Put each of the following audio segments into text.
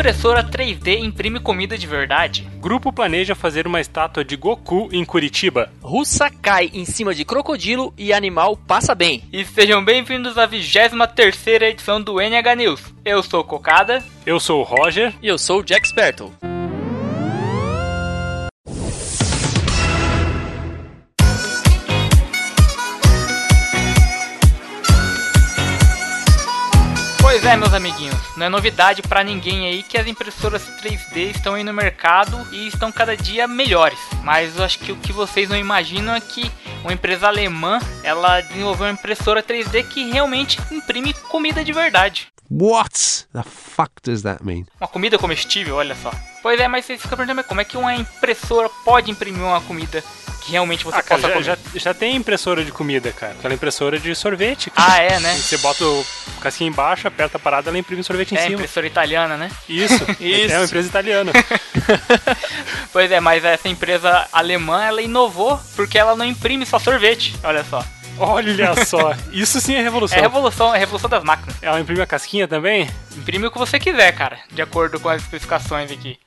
Impressora 3D imprime comida de verdade? Grupo planeja fazer uma estátua de Goku em Curitiba. Russa cai em cima de crocodilo e animal passa bem. E sejam bem-vindos à 23 edição do NH News. Eu sou o Cocada. Eu sou o Roger. E eu sou o Jack Spertle. É, meus amiguinhos, não é novidade para ninguém aí que as impressoras 3D estão aí no mercado e estão cada dia melhores. Mas eu acho que o que vocês não imaginam é que uma empresa alemã, ela desenvolveu uma impressora 3D que realmente imprime comida de verdade. What the fuck does that mean? Uma comida comestível, olha só. Pois é, mas vocês ficam perguntando como é que uma impressora pode imprimir uma comida realmente você Ah, cara, possa já, comer? já, já tem impressora de comida, cara. Aquela impressora de sorvete. cara. Ah, é, né? Você bota o casquinho embaixo, aperta a parada, ela imprime sorvete em É, cima. impressora italiana, né? Isso, Isso. é uma empresa italiana. Pois é, mas essa empresa alemã, ela inovou porque ela não imprime só sorvete, olha só. Olha só, isso sim é revolução. É revolução, é revolução das máquinas. Ela imprime a casquinha também? Imprime o que você quiser, cara, de acordo com as especificações aqui.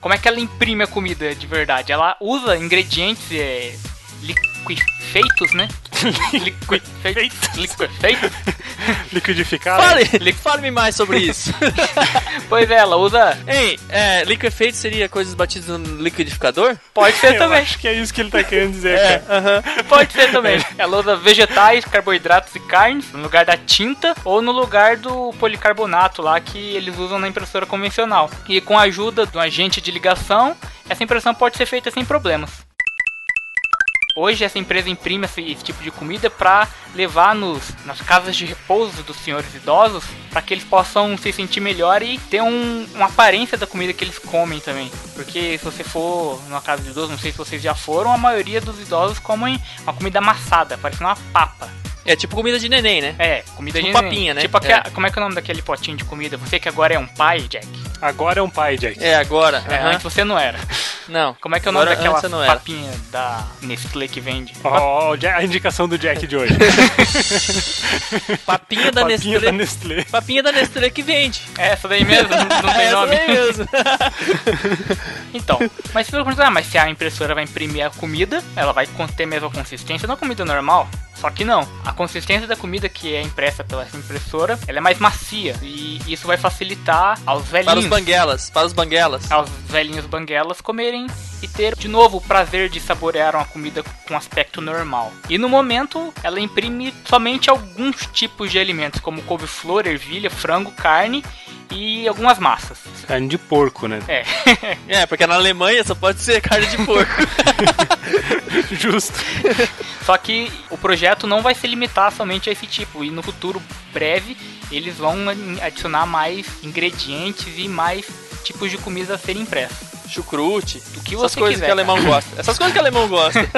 Como é que ela imprime a comida de verdade? Ela usa ingredientes é, liquefeitos, né? Liquefeitos. Liquefeitos. Liquidificada? Fale, fale-me mais sobre isso. Pois é, ela usa. Ei, é, liquefeito seria coisas batidas no liquidificador? Pode ser Eu também. acho que é isso que ele tá querendo dizer, É, cara. aham. Pode ser também. Ela usa vegetais, carboidratos e carnes no lugar da tinta ou no lugar do policarbonato lá que eles usam na impressora convencional. E com a ajuda de um agente de ligação, essa impressão pode ser feita sem problemas. Hoje essa empresa imprime esse, esse tipo de comida para levar nos, nas casas de repouso dos senhores idosos para que eles possam se sentir melhor e ter um, uma aparência da comida que eles comem também. Porque se você for numa casa de idosos, não sei se vocês já foram, a maioria dos idosos comem uma comida amassada, parecendo uma papa. É tipo comida de neném, né? É, comida Tipo de papinha, né? Tipo aquela- É. como é que é o nome daquele potinho de comida? Você que agora é um pai, Jack. Agora é um pai, Jack. É, agora. É, aham. antes você não era. Não. Como é que é o nome Agora, daquela não era. papinha da Nestlé que vende? Ó, ja- a indicação do Jack de hoje. Papinha da Papinha Nestlé. da Nestlé. Papinha da Nestlé que vende. É essa daí mesmo? Não, não tem Essa nome? daí mesmo. Então, mas se você perguntar, ah, mas se a impressora vai imprimir a comida, ela vai ter a mesma consistência da comida normal? Só que não. A consistência da comida que é impressa pela impressora, ela é mais macia. E isso vai facilitar aos Para os velhinhos, banguelas. Para os banguelas. aos velhinhos banguelas comerem e ter de novo o prazer de saborear uma comida com aspecto normal. E no momento, ela imprime somente alguns tipos de alimentos, como couve-flor, ervilha, frango, carne e algumas massas. Carne de porco, né? É. É, porque na Alemanha só pode ser carne de porco. Justo. Só que o projeto não vai se limitar somente a esse tipo, e no futuro breve eles vão adicionar mais ingredientes e mais tipos de comida a serem impressas. Chucrute. O que Essas coisas quiser, que o alemão gosta. Essas coisas que o alemão gosta.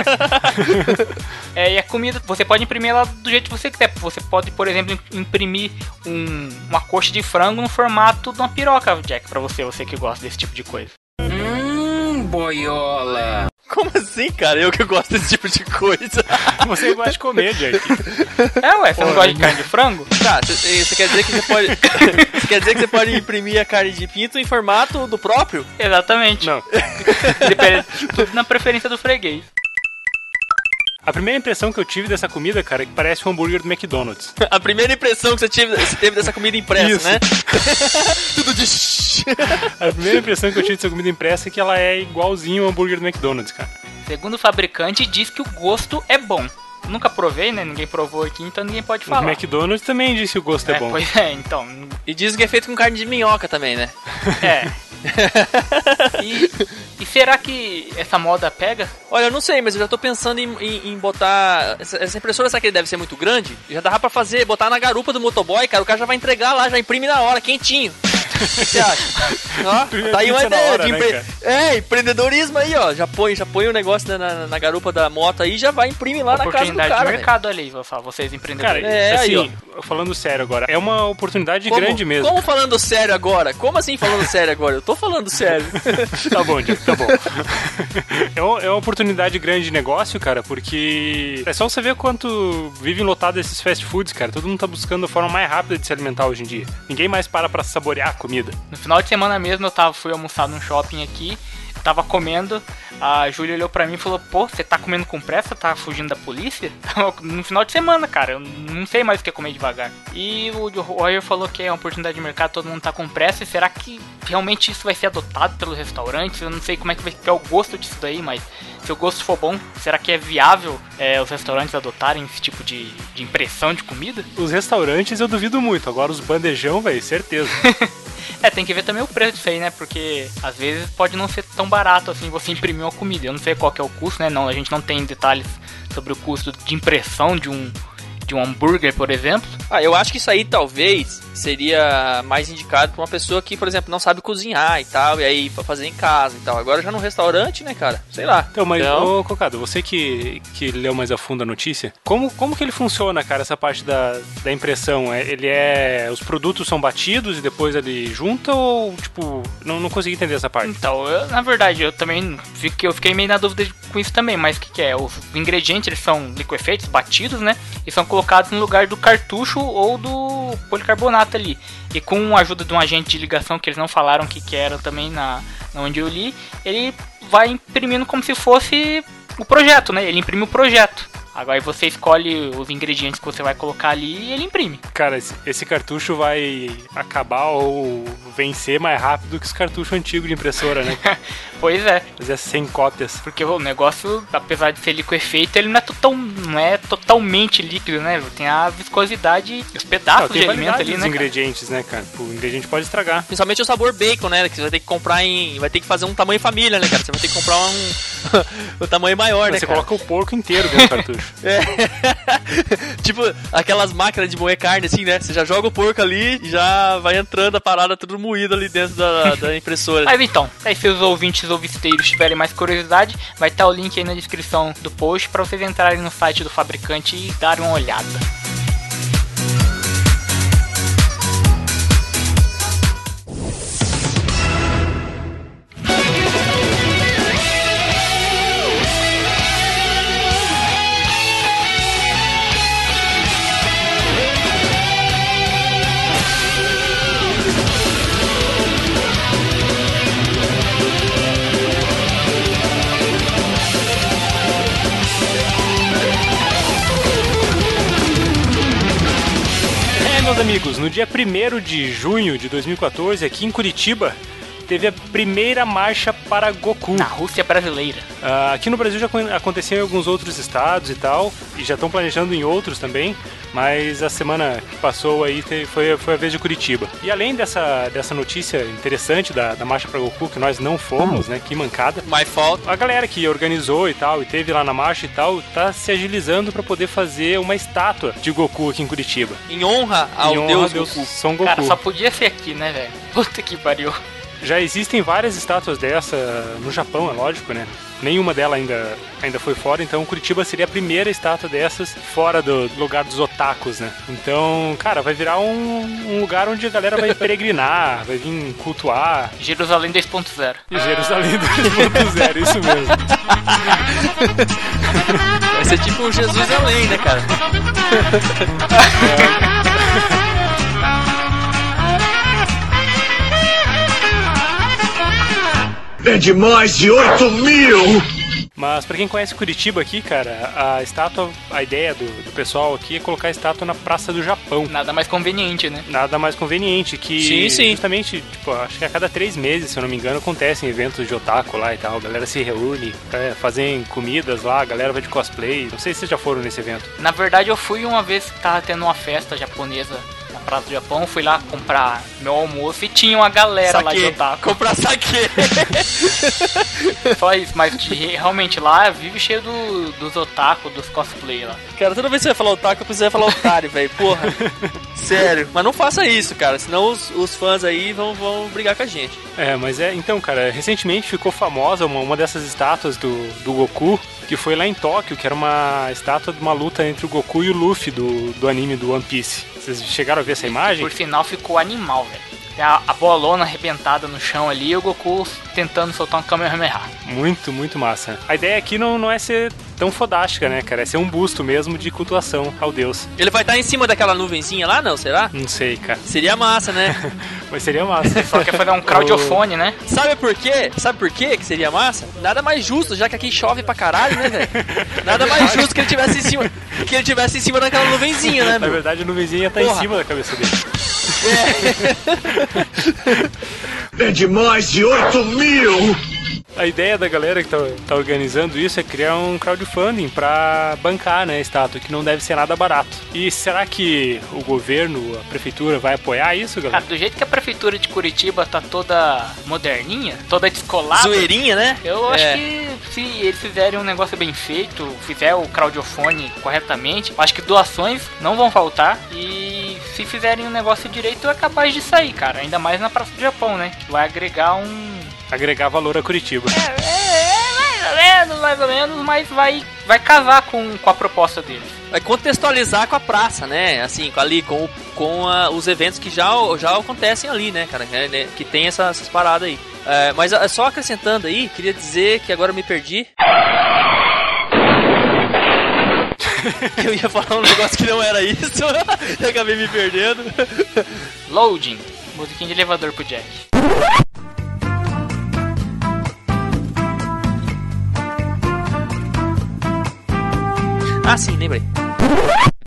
É, e a comida, você pode imprimir ela do jeito que você quiser. Você pode, por exemplo, imprimir um- uma coxa de frango no formato de uma piroca, Jack, pra você, você que gosta desse tipo de coisa. Como assim, cara? Eu que gosto desse tipo de coisa. Você gosta de comer, Jack. É, ué, você não gosta de carne de frango? Tá, você quer dizer que você pode. Você quer dizer que você pode imprimir a carne de pinto em formato do próprio? Exatamente. Não. Depende, tudo na preferência do freguês. A primeira impressão que eu tive dessa comida, cara, é que parece um hambúrguer do McDonald's. A primeira impressão que você teve, você teve dessa comida impressa, Isso. né? Tudo de. A primeira impressão que eu tive dessa comida impressa é que ela é igualzinho ao hambúrguer do McDonald's, cara. Segundo o fabricante, diz que o gosto é bom. Nunca provei, né? Ninguém provou aqui, então ninguém pode O falar. McDonald's também disse que o gosto é, É, bom. Pois é, então. E dizem que é feito com carne de minhoca também, né? É. E será que essa moda pega? Olha, eu não sei, mas eu já tô pensando em, em- em botar. Essa, essa impressora, será que deve ser muito grande? Já dava pra fazer, botar na garupa do motoboy, cara. O cara já vai entregar lá, já imprime na hora, quentinho. O que você acha? Ó, tá aí uma ideia hora, de né, empre... cara? É, empreendedorismo aí, ó. Já põe, já põe o negócio na, na- na garupa da moto aí, já vai imprimir lá na casa do Oportunidade cara. de velho. mercado ali, vou falar, vocês Cara, empreendedores. É, aí, assim, falando sério agora, é uma oportunidade Como- grande mesmo. Como falando sério agora? Como assim falando sério agora? Eu tô falando sério. Tá bom, Diego, tá bom. é, uma, é uma oportunidade grande de negócio, cara, porque é só você ver quanto vivem lotado esses fast foods, cara. Todo mundo tá buscando a forma mais rápida de se alimentar hoje em dia. Ninguém mais para pra saborear a comida. Comida. No final de semana mesmo eu tava, fui almoçar num shopping aqui, tava comendo, a Júlia olhou pra mim e falou, pô, você tá comendo com pressa? Tá fugindo da polícia? no final de semana, cara, eu não sei mais o que é comer devagar. E o Royer falou que é uma oportunidade de mercado, todo mundo tá com pressa, e será que realmente isso vai ser adotado pelos restaurantes? Eu não sei como é que vai ficar o gosto disso daí, mas se o gosto for bom, será que é viável é, os restaurantes adotarem esse tipo de, de impressão de comida? Os restaurantes eu duvido muito, agora os bandejão, velho, certeza. É, tem que ver também o preço disso aí, né? Porque às vezes pode não ser tão barato assim você imprimir uma comida. Eu não sei qual que é o custo, né? Não, a gente não tem detalhes sobre o custo de impressão de um de um hambúrguer, por exemplo. Ah, eu acho que isso aí talvez seria mais indicado para uma pessoa que, por exemplo, não sabe cozinhar e tal, e aí pra fazer em casa e tal. Agora já no restaurante, né, cara? Sei lá. Então, mas, Então- ô, Cocado, você que, que leu mais a fundo a notícia, como, como que ele funciona, cara, essa parte da, da impressão? É, ele é. Os produtos são batidos e depois ele junta ou, tipo, não, não consegui entender essa parte. Então, eu, na verdade, eu também fiquei, eu fiquei meio na dúvida com isso também, mas o que, que é? Os ingredientes eles são liquefeitos, batidos, né? E são colocados no lugar do cartucho ou do policarbonato ali. E com a ajuda de um agente de ligação que eles não falaram que, que era também na, na onde eu li, ele vai imprimindo como se fosse o projeto, né? Ele imprime o projeto. Agora você escolhe os ingredientes que você vai colocar ali e ele imprime. Cara, esse, esse cartucho vai acabar ou vencer mais rápido que os cartuchos antigos de impressora, né? Pois é. Fazer 100 cópias. Porque o negócio, apesar de ser liquefeito, ele não é, total, não é totalmente líquido, né? Tem a viscosidade e os Não, pedaços tem de alimento ali, né? cara? ingredientes, né, cara? O ingrediente pode estragar. Principalmente o sabor bacon, né? Que você vai ter que comprar em. Vai ter que fazer um tamanho família, né, cara? Você vai ter que comprar um. O tamanho maior, né? Você cara? coloca o porco inteiro dentro do cartucho. tipo, aquelas máquinas de moer carne, assim, né? Você já joga o porco ali e já vai entrando a parada tudo moído ali dentro da, da impressora. Mas então, aí se os ouvintes ou visteiros tiverem mais curiosidade, vai estar o link aí na descrição do post para vocês entrarem no site do fabricante e darem uma olhada. Amigos, no dia 1 de junho de 2014, aqui em Curitiba, teve a primeira marcha para Goku. Na Rússia brasileira. Ah, aqui no Brasil já acon- aconteceu em alguns outros estados e tal, e já estão planejando em outros também, mas a semana que passou aí foi, foi a vez de Curitiba. E além dessa, dessa notícia interessante da, da marcha para Goku, que nós não fomos, né, que mancada, My fault. a galera que organizou e tal, e teve lá na marcha e tal, tá se agilizando para poder fazer uma estátua de Goku aqui em Curitiba. Em honra ao Em honra Deus, Deus Goku. São Goku. Cara, só podia ser aqui, né, velho? Puta que pariu. Já existem várias estátuas dessa no Japão, é lógico, né? Nenhuma delas ainda, ainda foi fora, então Curitiba seria a primeira estátua dessas fora do lugar dos otakus, né? Então, cara, vai virar um, um lugar onde a galera vai peregrinar, vai vir cultuar. Jerusalém 2.0. E Jerusalém 2.0, isso mesmo. Vai ser tipo o Jesus além, né, cara? É de mais de 8 mil! Mas pra quem conhece Curitiba aqui, cara, a estátua, a ideia do, do pessoal aqui é colocar a estátua na Praça do Japão. Nada mais conveniente, né? Nada mais conveniente que Sim, sim. justamente, tipo, acho que a cada três meses, se eu não me engano, acontecem eventos de otaku lá e tal. A galera se reúne, é, fazem comidas lá, a galera vai de cosplay. Não sei se vocês já foram nesse evento. Na verdade, eu fui uma vez que tava tendo uma festa japonesa Praça do Japão, fui lá comprar meu almoço e tinha uma galera lá de Saque. otaku. Comprar saque. Só isso, mas de- realmente lá vive cheio do, dos otaku, dos cosplay lá. cara, toda vez que você vai falar otaku, você vai falar otário, velho. Porra. Sério. Mas não faça isso, cara. Senão os, os fãs aí vão, vão brigar com a gente. É, mas é, então, cara, recentemente ficou famosa uma, uma dessas estátuas do, do Goku, que foi lá em Tóquio, que era uma estátua de uma luta entre o Goku e o Luffy do, do anime do One Piece. Vocês chegaram a ver essa imagem? Por sinal, ficou animal, velho. Tem a, a bolona arrebentada no chão ali e o Goku tentando soltar um Kamehameha. Muito, muito massa. A ideia aqui não, não é ser tão fodástica, né, cara? É ser um busto mesmo de cultuação ao deus. Ele vai estar em cima daquela nuvenzinha lá, não? Será? Não sei, cara. Seria massa, né? Mas seria massa. Só quer fazer um crowdfone, né? Sabe por quê? Sabe por quê que seria massa? Nada mais justo, já que aqui chove pra caralho, né, velho? Nada mais justo que ele tivesse em cima, que ele tivesse em cima daquela nuvenzinha, né, Na meu? verdade, a nuvenzinha tá em Porra. cima da cabeça dele. Vende mais de 8 mil! A ideia da galera que tá, tá organizando isso é criar um crowdfunding pra bancar, né, a estátua, que não deve ser nada barato. E será que o governo, a prefeitura vai apoiar isso, Cara, galera? do jeito que a prefeitura de Curitiba tá toda moderninha, toda descolada. Zoeirinha, né? Eu acho É. que se eles fizerem um negócio bem feito, fizer o crowdfone corretamente, acho que doações não vão faltar. E se fizerem um negócio direito, é capaz de sair, cara. Ainda mais na Praça do Japão, né? Que vai agregar um. Agregar valor a Curitiba. É, é, é, mais ou menos, mais ou menos, mas vai, vai casar com, com a proposta deles. Vai contextualizar com a praça, né? Assim, com- ali, com, com a- os eventos que já, já acontecem ali, né, cara? Que, né, que tem essa- essas paradas aí. É, mas é, só acrescentando aí, queria dizer que agora eu me perdi. eu ia falar um negócio que não era isso e acabei me perdendo. Loading, musiquinha de elevador pro Jack. Ah, sim, lembrei.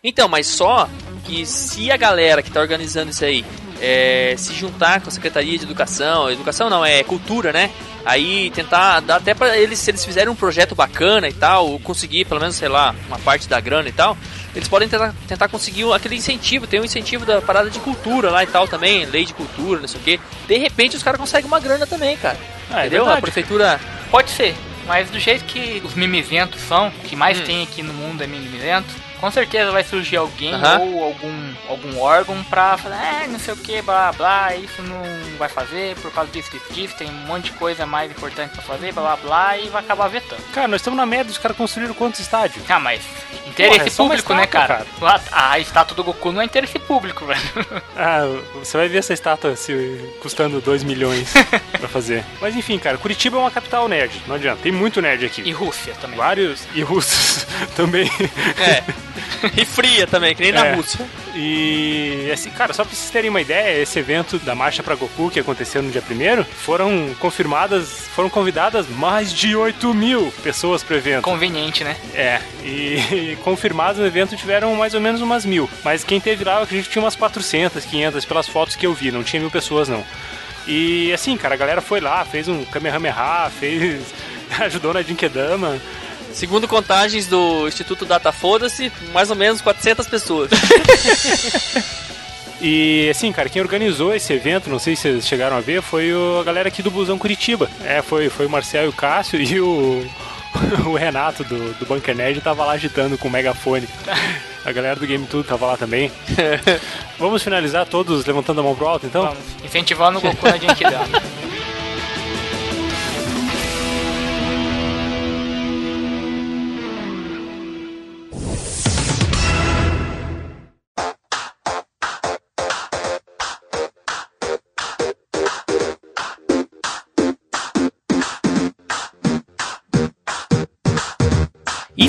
Então, mas só que se a galera que tá organizando isso aí é, se juntar com a Secretaria de Educação, educação não, é cultura, né? Aí tentar dar até pra eles, se eles fizerem um projeto bacana e tal, ou conseguir pelo menos, sei lá, uma parte da grana e tal, eles podem tentar, tentar conseguir aquele incentivo, tem um incentivo da parada de cultura lá e tal também, lei de cultura, não sei o que. De repente os caras conseguem uma grana também, cara. Ah, é Entendeu? a prefeitura. Pode ser, mas do jeito que os mimizentos são, o que mais Hum. tem aqui no mundo é mimizento, com certeza vai surgir alguém ou algum, algum órgão pra falar, ah, não sei o que, blá blá, isso não vai fazer por causa disso, disso, disso, tem um monte de coisa mais importante pra fazer, blá blá blá, e vai acabar vetando. Cara, nós estamos na média, os caras construíram quantos estádios? Ah, mas interesse Porra, é público, né, estátua, cara? Lá- A estátua do Goku não é interesse público, velho. Ah, você vai ver essa estátua se custando 2 milhões pra fazer. Mas enfim, cara, Curitiba é uma capital nerd, não adianta. Tem muito nerd aqui. E Rússia também. Vários e russos também. É. e fria também, que nem na É. Rússia. E assim, cara, só pra vocês terem uma ideia, esse evento da Marcha pra Goku que aconteceu no dia 1 foram confirmadas, foram convidadas mais de 8 mil pessoas pro evento. Conveniente, né? É, e, e confirmados no evento tiveram mais ou menos umas mil. Mas quem teve lá, eu acredito que tinha umas 400, 500 pelas fotos que eu vi, não tinha mil pessoas não. E assim, cara, a galera foi lá, fez um Kamehameha, fez. ajudou na Dinkedama. Segundo contagens do Instituto Data Foda-se, mais ou menos 400 pessoas. E assim, cara, quem organizou esse evento, não sei se vocês chegaram a ver, foi o- a galera aqui do Busão Curitiba. É, foi, foi o Marcel e o Cássio e o, o Renato do, do Bunker Nerd tava lá agitando com o megafone. A galera do Game Tudo tava lá também. Vamos finalizar todos levantando a mão pro alto, então? Vamos. Incentivando o Goku na Genkidama.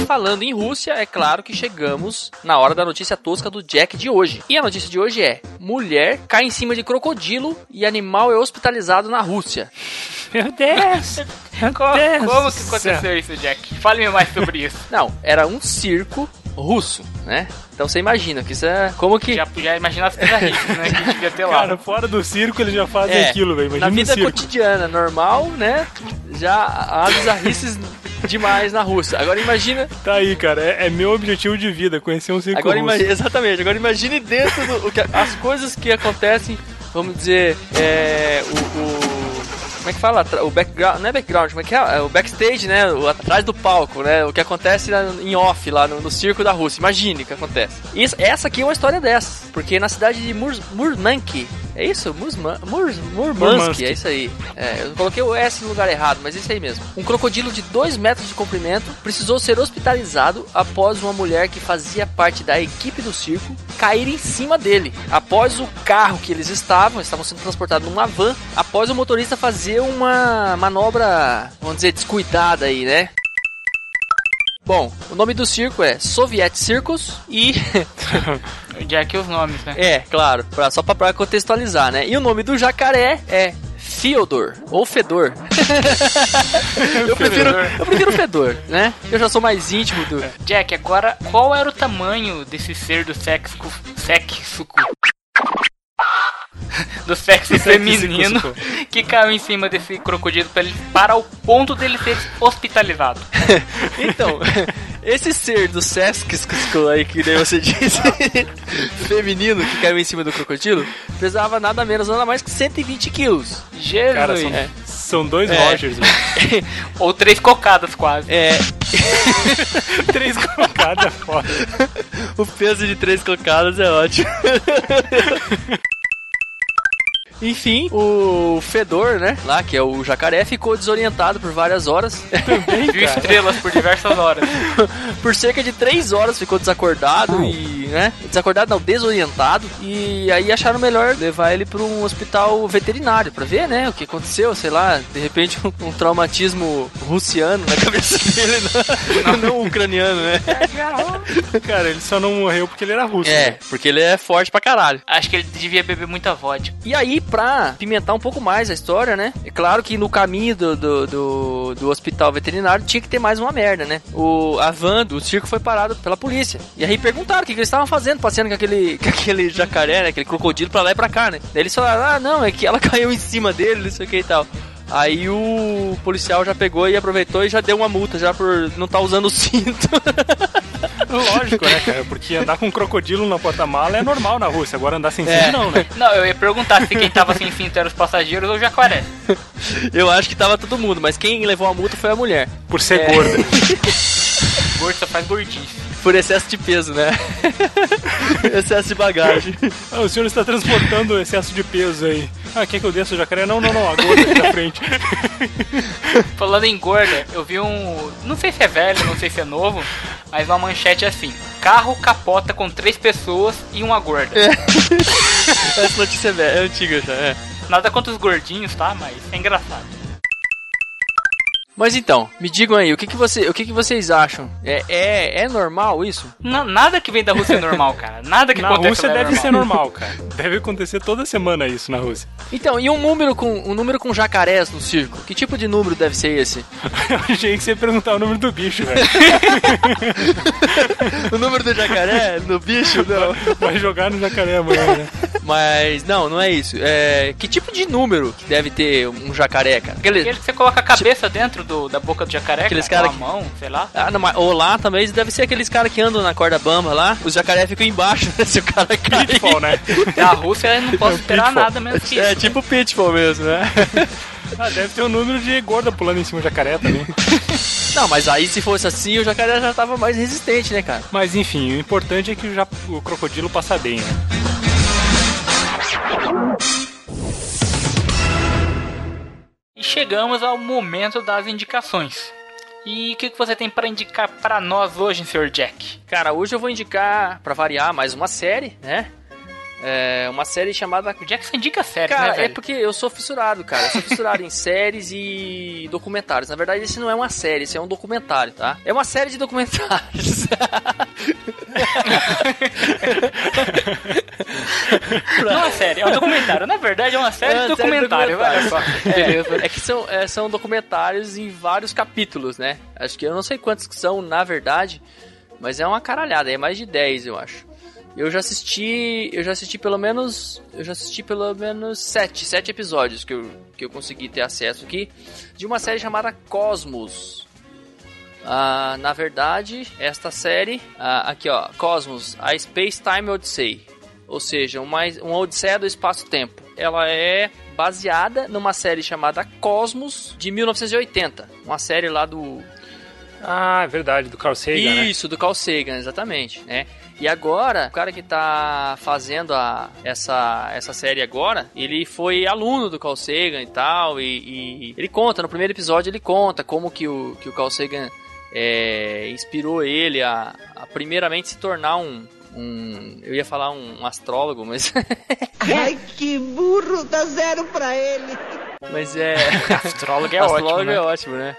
Falando em Rússia, é claro que chegamos na hora da notícia tosca do Jack de hoje. E a notícia de hoje é: mulher cai em cima de crocodilo e animal é hospitalizado na Rússia. Meu Deus! Meu Como, Deus como do que céu. aconteceu isso, Jack? Fale-me mais sobre isso. Não, era um circo russo, né? Então você imagina que isso é como que Já, já imaginar as bizarrices, né? Que devia ter lá. Cara, fora do circo eles já fazem É, aquilo, velho. Imagina na vida circo. cotidiana normal, né? Já há bizarrices demais na Rússia. Agora imagina Tá aí, cara. É, é meu objetivo de vida, conhecer um circo Agora russo. exatamente, agora imagine dentro do o que, as coisas que acontecem, vamos dizer, é, o, o- como é que fala? O background, não é background, como é que é? É O backstage, né? O atrás do palco, né? O que acontece em off lá no, no circo da Rússia. Imagine o que acontece. Isso, essa aqui é uma história dessas, porque na cidade de Mur, Murnansk, É isso? Musma, Murs, Murmanski. é isso aí. É, eu coloquei o S no lugar errado, mas é isso aí mesmo. Um crocodilo de 2 metros de comprimento precisou ser hospitalizado após uma mulher que fazia parte da equipe do circo cair em cima dele. Após o carro que eles estavam, estavam sendo transportados numa van, após o motorista fazer uma manobra, vamos dizer, descuidada aí, né? Bom, o nome do circo é Soviet Circus e Jack os nomes, né? É, claro, pra, só pra, pra contextualizar, né? E o nome do jacaré é Fyodor, ou Fedor. eu, prefiro, eu prefiro Fedor, né? Eu já sou mais íntimo do... Jack, agora, qual era o tamanho desse ser do sexo... Sexo... Do sexo feminino que caiu em cima desse crocodilo pra ele, para o ponto dele ser hospitalizado. Então, esse ser do Sesquisco aí, que nem você disse, feminino, que caiu em cima do crocodilo, pesava nada menos, nada mais que 120 quilos. Jesus! Cara, são, É. são dois É. Rogers, velho. Ou três cocadas quase. É, Três colocadas fora. o peso de três cocadas é ótimo. Enfim, o Fedor, né? Lá, que é o jacaré, ficou desorientado por várias horas. Viu estrelas por diversas horas. por cerca de três horas ficou desacordado e, né? Desacordado não, desorientado. E aí acharam melhor levar ele para um hospital veterinário pra ver, né? O que aconteceu, sei lá, de repente um, um traumatismo russiano na cabeça dele, não, não ucraniano, né? Cara, ele só não morreu porque ele era russo. É, né? porque ele é forte pra caralho. Acho que ele devia beber muita vodka. E aí, pra pimentar um pouco mais a história, né? É claro que no caminho do, do, do, do hospital veterinário tinha que ter mais uma merda, né? O, a van do circo foi parada pela polícia. E aí perguntaram o que, que eles estavam fazendo, passeando com aquele, com aquele jacaré, né? Aquele crocodilo pra lá e pra cá, né? Daí eles falaram, ah, não, é que ela caiu em cima dele, não sei o que e tal. Aí o policial já pegou e aproveitou e já deu uma multa já por não estar usando o cinto. Lógico, né, cara? Porque andar com um crocodilo na porta-mala é normal na Rússia. Agora andar sem É. cinto, não, né? Não, eu ia perguntar se quem tava sem cinto eram os passageiros ou o jacaré. Eu acho que tava todo mundo, mas quem levou a multa foi a mulher. Por ser É. gorda. Gordo só faz gordice. Por excesso de peso, né? excesso de bagagem. Ah, o senhor está transportando excesso de peso aí. Ah, quer que eu desça o jacaré? Não, não, não. A gorda aqui na frente. Falando em gorda, eu vi um. Não sei se é velho, não sei se é novo, mas uma manchete assim: carro capota com três pessoas e uma gorda. Essa notícia é, velha, é antiga já, é. Nada contra os gordinhos, tá? Mas é engraçado. Mas então, me digam aí, o que, que, você, o que, que vocês acham? É, é, é normal isso? Na- nada que vem da Rússia é normal, cara. Nada que Na acontece Rússia é deve normal. ser normal, cara. Deve acontecer toda semana isso na Rússia. Então, e um número com um número com jacarés no circo? Que tipo de número deve ser esse? Eu achei que você ia perguntar o número do bicho, velho. o número do jacaré no bicho? Não. Vai jogar no jacaré amanhã, né? Mas, não, não é isso. É, que tipo de número que deve ter um jacaré, cara? Aquele, Aquele que você coloca a cabeça dentro do, da boca do jacaré, Aqueles cara, cara com a mão, sei lá. Ah, não, mas- ou lá também deve ser aqueles caras que andam na corda bamba lá. Os jacaré ficam embaixo, né? Se o cara cair. Pitfall, né? Na Rússia não posso esperar Pitfall. nada menos que isso. É tipo pitfall mesmo, né? Ah, deve ter um número de gorda pulando em cima do jacaré também. Não, mas aí se fosse assim, o jacaré já tava mais resistente, né, cara? Mas enfim, o importante é que o, ja- o crocodilo passa bem, né? Chegamos ao momento das indicações. E o que, que você tem pra indicar pra nós hoje, Sr. Jack? Cara, hoje eu vou indicar, pra variar, mais uma série, né? É uma série chamada. O Jack só indica séries, Cara, né, é porque eu sou fissurado, cara. Eu sou fissurado em séries e documentários. Na verdade, esse não é uma série, esse é um documentário, tá? É uma série de documentários. Não é uma série, é um documentário. Na verdade, é uma série É de uma série de documentário, olha só. Beleza. É, é que são, é, são documentários em vários capítulos, né? Acho que eu não sei quantos que são, na verdade, mas é uma caralhada, é mais de 10, eu acho. Eu já assisti, eu já assisti pelo menos, eu já assisti pelo menos sete, sete episódios que eu, que eu consegui ter acesso aqui de uma série chamada Cosmos. Ah, na verdade, esta série, ah, aqui ó, Cosmos, a Space Time Odyssey, ou seja, uma, uma odisseia do espaço-tempo. Ela é baseada numa série chamada Cosmos de 1980, uma série lá do Ah, é verdade, do Carl Sagan, né? Isso, do Carl Sagan, exatamente, né? E agora, o cara que tá fazendo a, essa, essa série agora, ele foi aluno do Carl Sagan e tal, e, e ele conta, no primeiro episódio ele conta como que o, que o Carl Sagan é, inspirou ele a, a primeiramente se tornar um, um, eu ia falar um, um astrólogo, mas Ai, que burro, dá zero pra ele. mas é Astrólogo é astrólogo ótimo, né? é ótimo, né?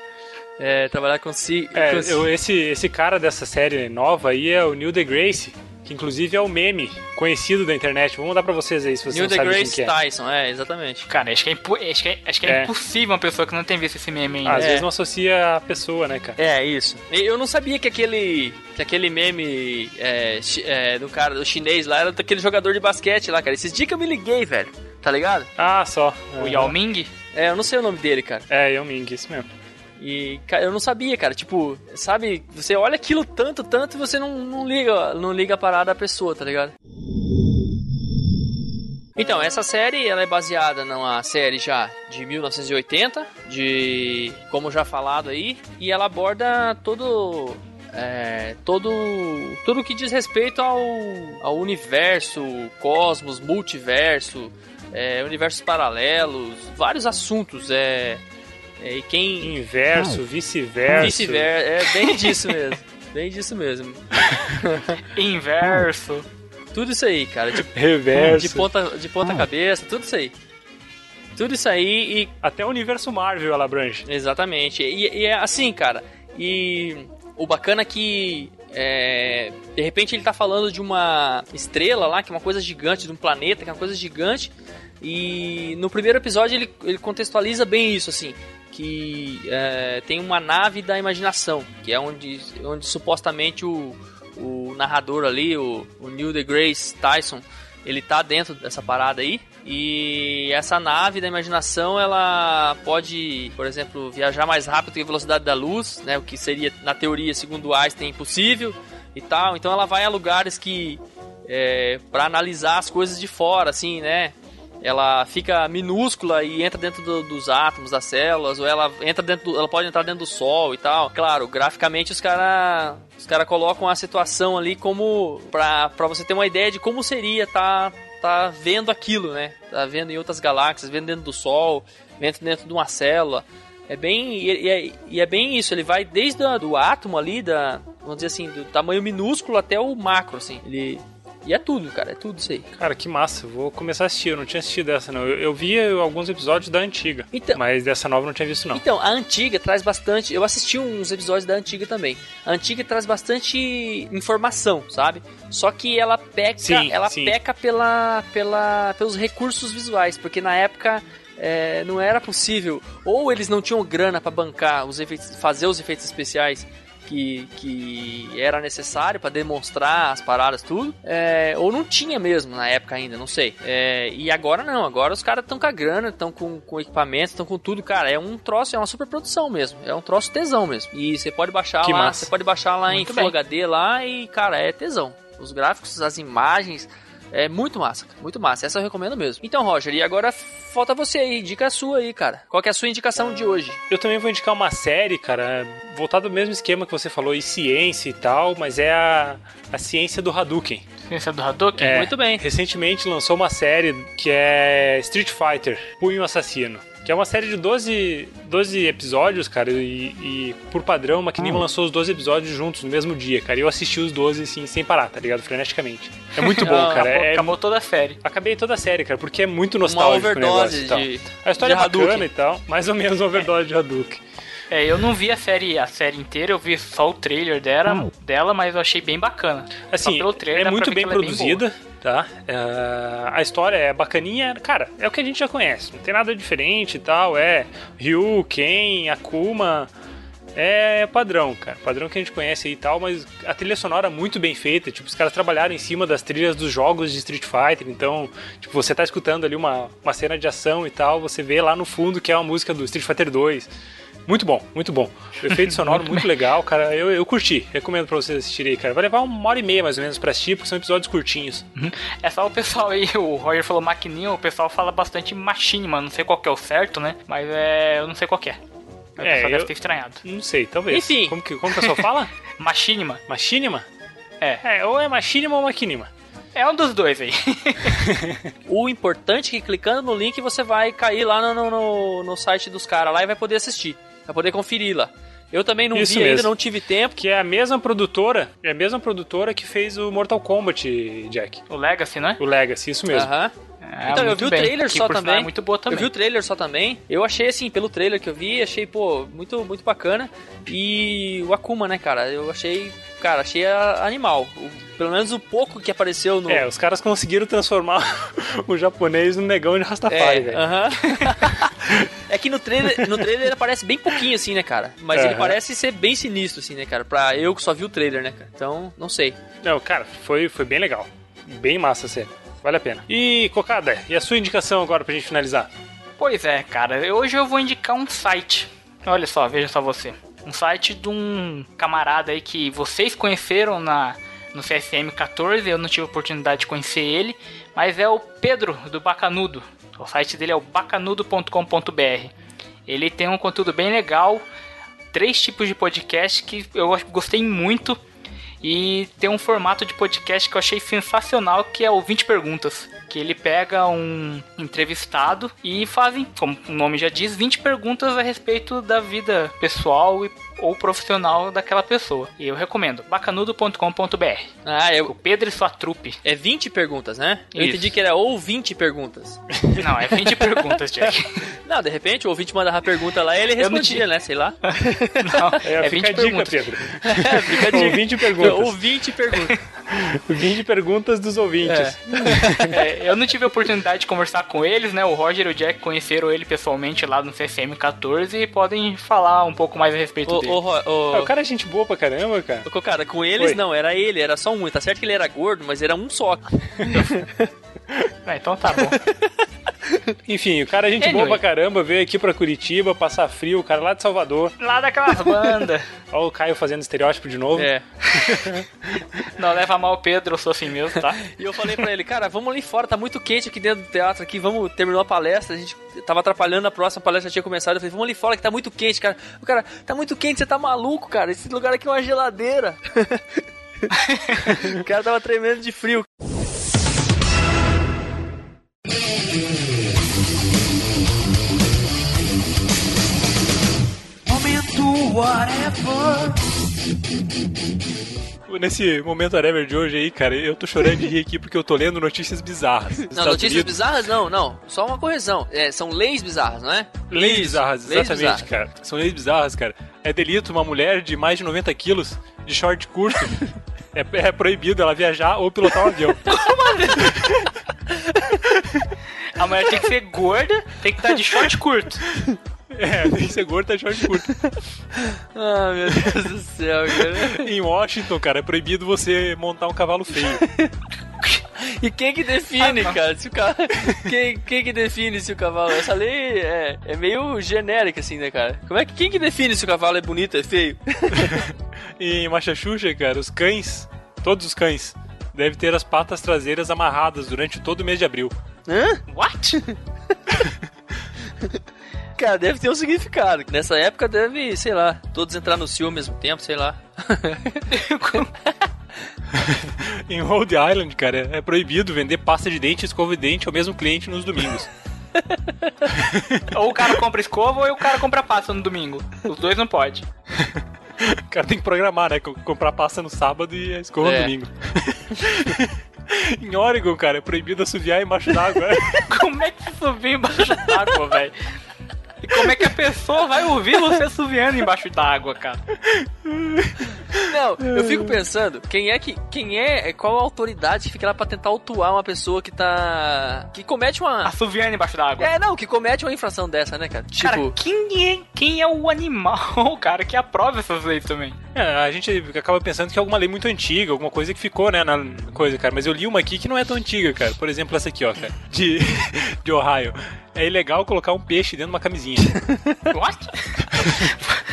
É, trabalhar com si, É, com eu- esse, esse cara dessa série nova aí é o Neil deGrasse, que inclusive é o meme conhecido da internet. Vou mandar pra vocês aí, se vocês Neil não sabem quem deGrasse que é. Tyson, é, exatamente. Cara, acho que é, impo- acho que é, acho que é É. impossível uma pessoa que não tem visto esse meme ainda. Às É. vezes não associa a pessoa, né, cara? É, isso. Eu não sabia que aquele, que aquele meme é, é, do cara, do chinês lá, era daquele jogador de basquete lá, cara. Esses dias que eu me liguei, velho. Tá ligado? Ah, só. O. Yao Ming, É, eu não sei o nome dele, cara. É, Yao Ming, isso mesmo. E, eu não sabia, cara. Tipo, sabe, você olha aquilo tanto, tanto e você não, não liga, não liga a parada da pessoa, tá ligado? Então, essa série, ela é baseada numa série já de 1980, de, como já falado aí, e ela aborda todo, é, todo, tudo que diz respeito ao, ao universo, cosmos, multiverso, é, universos paralelos, vários assuntos, é, e quem, Inverso, vice-verso. Vice-versa, é bem disso mesmo. Bem disso mesmo. inverso. Tudo isso aí, cara. De, Reverso. de ponta, de ponta cabeça, tudo isso aí. Tudo isso aí e. Até o universo Marvel ela abrange. Exatamente. E, e é assim, cara. E o bacana é que. é, de repente ele tá falando de uma estrela lá, que é uma coisa gigante, de um planeta, que é uma coisa gigante. E no primeiro episódio ele, ele contextualiza bem isso, assim. Que é, tem uma nave da imaginação, que é onde, onde supostamente o, o narrador ali, o, o Neil deGrasse Tyson, ele tá dentro dessa parada aí. E essa nave da imaginação, ela pode, por exemplo, viajar mais rápido que a velocidade da luz, né? O que seria, na teoria, segundo Einstein, impossível e tal. Então ela vai a lugares que... É, para analisar as coisas de fora, assim, né? Ela fica minúscula e entra dentro do- dos átomos das células, ou ela entra dentro, do- ela pode entrar dentro do sol e tal. Claro, graficamente os caras os cara colocam a situação ali como pra, você ter uma ideia de como seria tá tá vendo aquilo, né? Tá vendo em outras galáxias, vendo dentro do sol, vendo dentro de uma célula. É bem e, é, e é bem isso, ele vai desde a- do átomo ali da, vamos dizer assim, do tamanho minúsculo até o macro assim. Ele e é tudo, cara, é tudo isso aí. Cara, que massa. Vou começar a assistir. Eu não tinha assistido essa, não. Eu, eu vi alguns episódios da antiga. Então- mas dessa nova eu não tinha visto, não. Então, a antiga traz bastante. Eu assisti uns episódios da antiga também. A antiga traz bastante informação, sabe? Só que ela peca, Sim, ela sim. peca pela, pela, pelos recursos visuais, porque na época é, não era possível. Ou eles não tinham grana pra bancar os efeitos, fazer os efeitos especiais. Que, que era necessário pra demonstrar as paradas, tudo, é, ou não tinha mesmo na época ainda, não sei. É, e agora não, agora os caras estão com a grana, estão com, com equipamento, estão com tudo, cara. É um troço, é uma super produção mesmo. É um troço tesão mesmo. E você pode baixar Que lá, você pode baixar lá Muito em. Full HD lá e, cara, é tesão. Os gráficos, as imagens, é muito massa, cara, muito massa. Essa eu recomendo mesmo. Então, Roger, e agora falta você aí, dica sua aí, cara. Qual que é a sua indicação de hoje? Eu também vou indicar uma série, cara, voltada ao mesmo esquema que você falou, e ciência e tal, mas é a, a ciência do Hadouken. Ciência do Hadouken? É, Muito bem. Recentemente lançou uma série que é Street Fighter, Punho Assassino. Que é uma série de 12, 12 episódios, cara, e, e por padrão, a Maquininha lançou os 12 episódios juntos no mesmo dia, cara. E eu assisti os 12, assim, sem parar, tá ligado? Freneticamente. É muito bom, Ah, cara. Acabou, É, acabou toda a série. Acabei toda a série, cara, porque é muito Uma nostálgico o negócio overdose e tal. de. A história de é bacana Hadouken. e tal, mais ou menos uma overdose de Hadouken. É, eu não vi a série, a série inteira, eu vi só o trailer dela, dela mas eu achei bem bacana. Assim, é muito ver bem é produzida, tá? É, a história é bacaninha, cara, é o que a gente já conhece, não tem nada diferente e tal, é Ryu, Ken, Akuma, é padrão, cara, padrão que a gente conhece aí e tal, mas a trilha sonora é muito bem feita, tipo, os caras trabalharam em cima das trilhas dos jogos de Street Fighter, então, tipo, você tá escutando ali uma, uma cena de ação e tal, você vê lá no fundo que é uma música do Street Fighter 2, muito bom, muito bom. O efeito sonoro muito legal, cara. Eu, eu curti. Recomendo pra vocês assistirem aí, cara. Vai levar uma hora e meia mais ou menos pra assistir, porque são episódios curtinhos. É só o pessoal aí, o Roger falou maquininha, o pessoal fala bastante machine, mano. Não sei qual que é o certo, né? Mas é. Eu não sei qual que é. A É, pessoa eu- deve ter estranhado. Não sei, talvez. Enfim. Como que, como que a pessoa fala? Machinima. Machinima? É. É, ou é machinima ou maquinima. É um dos dois aí. O importante é que clicando no link você vai cair lá no, no- no site dos caras lá e vai poder assistir. Vai poder conferir lá. Eu também não Isso vi ainda, mesmo. não tive tempo. Que é a mesma produtora, é a mesma produtora que fez o Mortal Kombat, Jack. O Legacy, né? O Legacy, isso mesmo. Aham. É, então, eu vi o bem, trailer que só sinal também. É muito boa também. Eu vi o trailer só também. Eu achei assim, pelo trailer que eu vi, achei, pô, muito, muito bacana. E o Akuma, né, cara? Eu achei, cara, achei animal. O- pelo menos o pouco que apareceu no. É, os caras conseguiram transformar o japonês num negão de Rastafari, É, velho. aham. é que no trailer, no trailer ele aparece bem pouquinho, assim, né, cara? Mas ele Aham. parece ser bem sinistro, assim, né, cara? Pra eu que só vi o trailer, né, cara? Então, não sei. Não, cara, foi, foi bem legal. Bem massa a série. Vale a pena. E, Cocada, e a sua indicação agora pra gente finalizar? Pois é, cara. Hoje eu vou indicar um site. Olha só, veja só você. Um site de um camarada aí que vocês conheceram na no CSM 14. Eu não tive oportunidade de conhecer ele, mas é o Pedro do Bacanudo. O site dele é o bacanudo.com.br. Ele tem um conteúdo bem legal, três tipos de podcast que eu gostei muito. E tem um formato de podcast que eu achei sensacional, que é o 20 perguntas. Que ele pega um entrevistado e fazem, como o nome já diz, 20 perguntas a respeito da vida pessoal e, ou profissional daquela pessoa. E eu recomendo, bacanudo.com.br. Ah, O eu, Pedro e sua trupe. é 20 perguntas, né? Eu Isso. entendi que era ou 20 perguntas. Não, é 20 perguntas, Jack. Não, de repente o ouvinte mandava a pergunta lá e ele respondia, né? Sei lá. Não, É, é, fica 20 a dica, perguntas. Pedro. É, fica a dica. Ou 20 perguntas. Ou 20 perguntas. 20 perguntas dos ouvintes. É, eu não tive a oportunidade de conversar com eles, né? O Roger e o Jack conheceram ele pessoalmente lá no CSM 14 e podem falar um pouco mais a respeito Ô, dele. Ro- ô, Ah, o cara é gente boa pra caramba, cara. ô, cara, com eles Oi. não, era ele, era só um. Tá certo que ele era gordo, mas era um só. Ah, então tá bom. Enfim, o cara é gente boa Anyway. pra caramba, veio aqui pra Curitiba, passar frio, o cara lá de Salvador. Lá daquelas bandas. Olha o Caio fazendo estereótipo de novo. É. Não leva mal o Pedro, eu sou assim mesmo, tá? E eu falei pra ele, cara, vamos ali fora, tá muito quente aqui dentro do teatro aqui, vamos terminou a palestra, a gente tava atrapalhando a próxima palestra tinha começado, eu falei, vamos ali fora que tá muito quente, cara. O cara, tá muito quente, você tá maluco, cara. Esse lugar aqui é uma geladeira. o cara tava tremendo de frio. Nesse momento whatever de hoje aí, cara, eu tô chorando de rir aqui porque eu tô lendo notícias bizarras. Não, Estados notícias Unidos. bizarras não, não. Só uma correção. É, são leis bizarras, não é? Leis Isso, bizarras, leis exatamente, bizarras. cara. São leis bizarras, cara. É delito uma mulher de mais de 90 quilos, de short curto. é, é proibido ela viajar ou pilotar um avião. A mulher tem que ser gorda, tem que estar de short curto. É, tem que ser gordo, tá de short curto. Ah, meu Deus do céu, cara. Em Washington, cara, é proibido você montar um cavalo feio. E quem que define, Ah, não. cara? Se o cara... quem, quem que define se o cavalo... Essa lei é, é meio genérica, assim, né, cara? Como é que... Quem que define se o cavalo é bonito ou é feio? em Massachusetts, cara, os cães, todos os cães, devem ter as patas traseiras amarradas durante todo o mês de abril. Hã? What? Cara, deve ter um significado. Nessa época deve, sei lá, todos entrar no cio ao mesmo tempo, sei lá. Em Rhode Island, cara, é proibido vender pasta de dente e escova de dente ao mesmo cliente nos domingos. Ou o cara compra escova ou o cara compra pasta no domingo. Os dois não pode. O cara tem que programar, né? Co- Comprar pasta no sábado e a escova É. no domingo. em Oregon, cara, é proibido assoviar embaixo d'água. Como é que você subir embaixo d'água, velho? E como é que a pessoa vai ouvir você assoviando embaixo d'água, cara? Não, eu fico pensando, quem é que. Quem é. Qual a autoridade que fica lá pra tentar autuar uma pessoa que tá. que comete uma. Assoviando embaixo d'água. É, não, que comete uma infração dessa, né, cara? Tipo. Cara, quem é, quem é o animal, cara, que aprova essas leis também? É, a gente acaba pensando que é alguma lei muito antiga, alguma coisa que ficou, né, na coisa, cara. Mas eu li uma aqui que não é tão antiga, cara. Por exemplo, essa aqui, ó, cara, de, de Ohio. É ilegal colocar um peixe dentro de uma camisinha. What?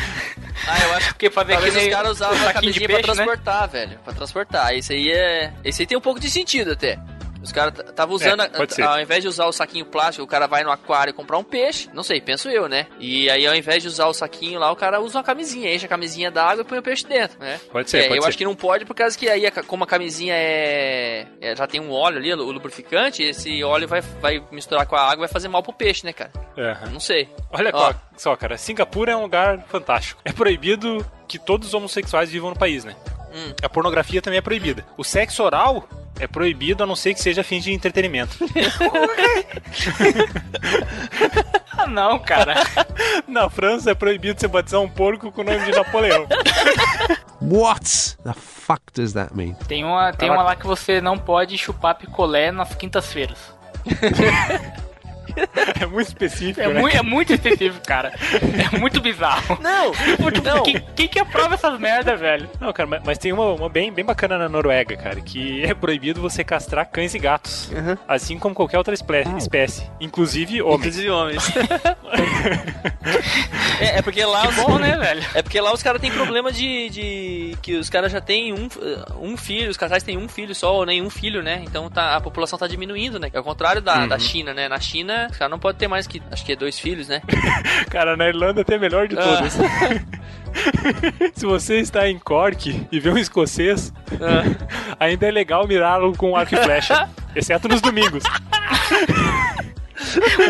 Ah, eu acho Porque fazer Talvez que os caras usavam a camisinha pra peixe, né? transportar, velho. Pra transportar. Isso aí é. Esse aí tem um pouco de sentido até. Os caras estavam usando, É, pode a- ser. ao invés de usar o saquinho plástico, o cara vai no aquário comprar um peixe. Não sei, penso eu, né? E aí, ao invés de usar o saquinho lá, o cara usa uma camisinha, enche a camisinha d'água e põe o peixe dentro, né? Pode ser, É, pode eu ser. acho que não pode por causa que aí, como a camisinha é, é- já tem um óleo ali, o lubrificante, esse óleo vai, vai misturar com a água e vai fazer mal pro peixe, né, cara? Aham. Não sei. Olha Ó. só, só, cara, Singapura é um lugar fantástico. É proibido que todos os homossexuais vivam no país, né? Hum. A pornografia também é proibida. O sexo oral é proibido a não ser que seja fim de entretenimento. Ah, não, cara. Na França é proibido você batizar um porco com o nome de Napoleão. What the fuck does that mean? Tem uma, tem uma lá que você não pode chupar picolé nas quintas-feiras. É muito específico, É, né? muito, é muito específico, cara. É muito bizarro. Não, não. Quem, quem que aprova essas merda, velho? Não, cara, mas, mas tem uma, uma bem, bem bacana na Noruega, cara, que é proibido você castrar cães e gatos. Assim como qualquer outra espé- espécie. Inclusive homens. Inclusive homens. é, é porque lá os, Bom, né, velho? É porque lá os caras têm problema de, de. que os caras já têm um, um filho, os casais têm um filho só, ou nenhum filho, né? Então tá, a população tá diminuindo, né? É o contrário da, da China, né? Na China, os caras não podem ter mais que. Acho que é dois filhos, né? Cara, na Irlanda até melhor de Ah. todas. Se você está em Cork e vê um escocês, ainda é legal mirá-lo com arco e flecha. Exceto nos domingos.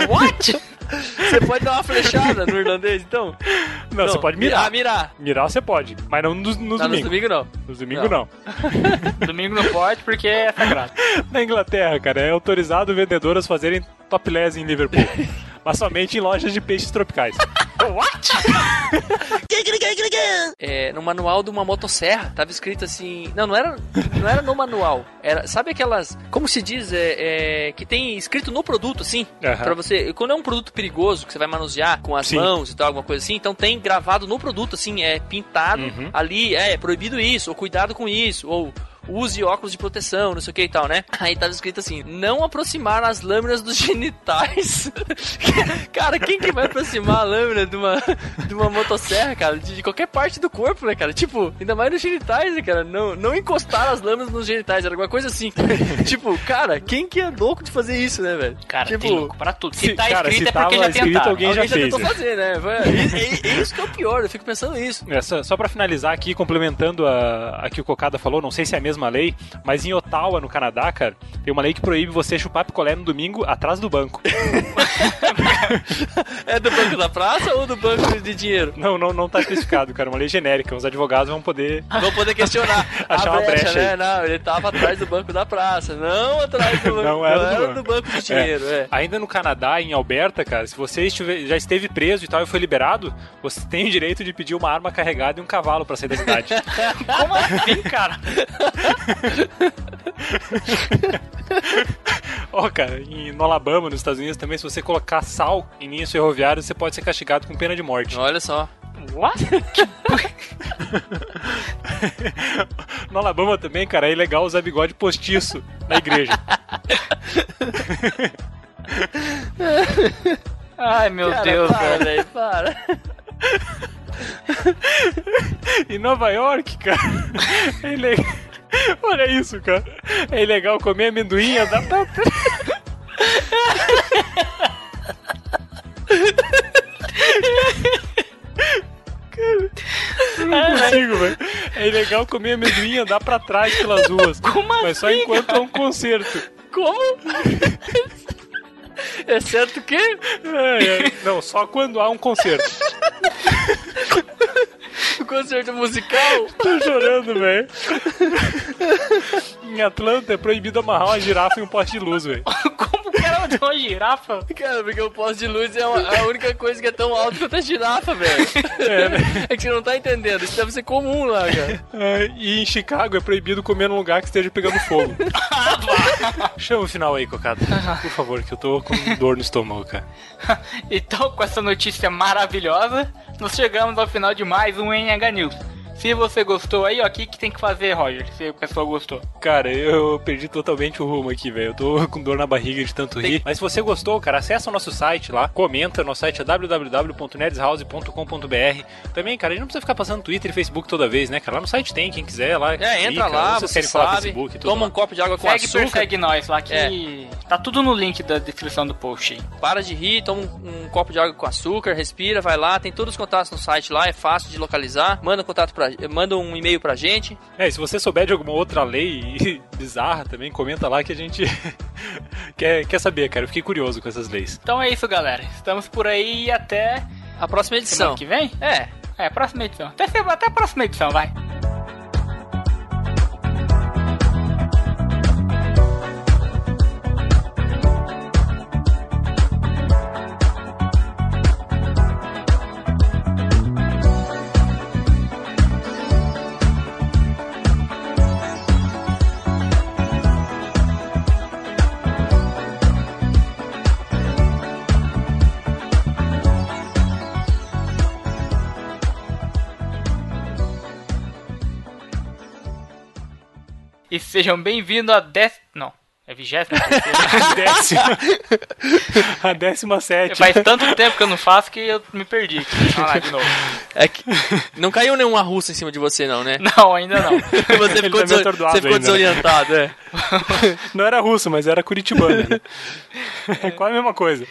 What? Você pode dar uma flechada no irlandês, então? Não, você pode mirar. Ah, mirar. Mirar você pode, mas não nos, nos Tá nos domingos. domingos não. Nos domingos não. Domingo não pode porque é sagrado. Na Inglaterra, cara, é autorizado vendedoras fazerem topless em Liverpool. mas somente em lojas de peixes tropicais. What? É, no manual de uma motosserra, tava escrito assim. Não, não era, não era no manual. Era, sabe aquelas. Como se diz? É, é, que tem escrito no produto, assim. Aham. Pra você. Quando é um produto perigoso que você vai manusear com as Sim. mãos e tal, alguma coisa assim, então tem gravado no produto, assim, é pintado Uhum. ali, é, proibido isso, ou cuidado com isso, ou. Use óculos de proteção, não sei o que e tal, né? Aí tava escrito assim: não aproximar as lâminas dos genitais. cara, quem que vai aproximar a lâmina de uma, de uma motosserra, cara? De, de qualquer parte do corpo, né, cara? Tipo, ainda mais nos genitais, né, cara? Não, não encostar as lâminas nos genitais, era alguma coisa assim. tipo, cara, quem que é louco de fazer isso, né, velho? Cara, tipo, tem louco pra tudo. Se, se- tá cara, escrito se é porque já escrito, tentaram. alguém já Alguém já fez, tentou né? fazer, né? É, é- é isso que é o pior, eu fico pensando isso. É, só, só pra finalizar aqui, complementando a, a que o Cocada falou, não sei se é a mesma lei, mas em Ottawa, no Canadá, cara, tem uma lei que proíbe você chupar picolé no domingo atrás do banco. É do banco da praça ou do banco de dinheiro? Não, não, não tá especificado, cara, uma lei genérica. Os advogados vão poder. Vão poder questionar. Achar a uma brecha, brecha né? aí. Não, ele tava atrás do banco da praça, não atrás do banco, Não era do era banco. do banco de dinheiro, é. Ainda no Canadá, em Alberta, cara, se você estiver- já esteve preso e tal e foi liberado, você tem o direito de pedir uma arma carregada e um cavalo pra sair da cidade. Como assim, cara? Ó, cara, em, no Alabama, nos Estados Unidos também, se você colocar sal em linhas ferroviárias, você pode ser castigado com pena de morte. Olha só. What? No Alabama também, cara, é ilegal usar bigode postiço na igreja. Ai, meu Cara, Deus, para, velho, para. Em Nova York, cara, é ilegal. Olha isso, cara. É ilegal comer amendoim e andar pra... Cara, não consigo, velho. É ilegal comer amendoim e andar pra trás pelas ruas. Como Mas só assim, enquanto é um concerto. Como? É certo que É, é. Não, só quando há um concerto. concerto musical Tô chorando, velho. Em Atlanta é proibido amarrar uma girafa em um poste de luz, velho. De uma girafa? Cara, porque o poste de luz é uma- a única coisa que é tão alto quanto a girafa, velho. É, né? É que você não tá entendendo, isso deve ser comum lá, cara. É, e em Chicago é proibido comer num lugar que esteja pegando fogo. Chama o final aí, Cocada. Por favor, que eu tô com dor no estômago, cara. Então, com essa notícia maravilhosa, nós chegamos ao final de mais um NH News. Se você gostou aí, ó, o que, que tem que fazer, Roger? Se a pessoa gostou. Cara, eu perdi totalmente o rumo aqui, velho. Eu tô com dor na barriga de tanto rir. Mas se você gostou, cara, acessa o nosso site lá, comenta. Nosso site é www.nerdshouse.com.br. Também, cara, a gente não precisa ficar passando Twitter e Facebook toda vez, né, cara? Lá no site tem, quem quiser lá. É, entra clica, lá, vocês você querem falar sabe, Facebook, tudo toma lá. um copo de água com Segue açúcar, persegue nós lá que É. tá tudo no link da descrição do post aí. para de rir, toma um, um copo de água com açúcar, respira, vai lá, tem todos os contatos no site lá, é fácil de localizar, manda contato pra, manda um e-mail pra gente. É, e se você souber de alguma outra lei bizarra também, comenta lá que a gente quer, quer saber, cara. Eu fiquei curioso com essas leis. Então é isso, galera. Estamos por aí e até A próxima edição. semana que vem? É, É, próxima edição. Até, até a próxima edição, vai. Sejam bem-vindos a 10. Não, é vigésima terceira. Décima. a décima sétima. Faz tanto tempo que eu não faço que eu me perdi. aqui. Vamos lá de novo. é que não caiu nenhuma russa em cima de você não, né? Não, ainda não. Você ficou, tá você ficou ainda, né? desorientado, é. Não era russo, mas era curitibano. né? É quase a mesma coisa.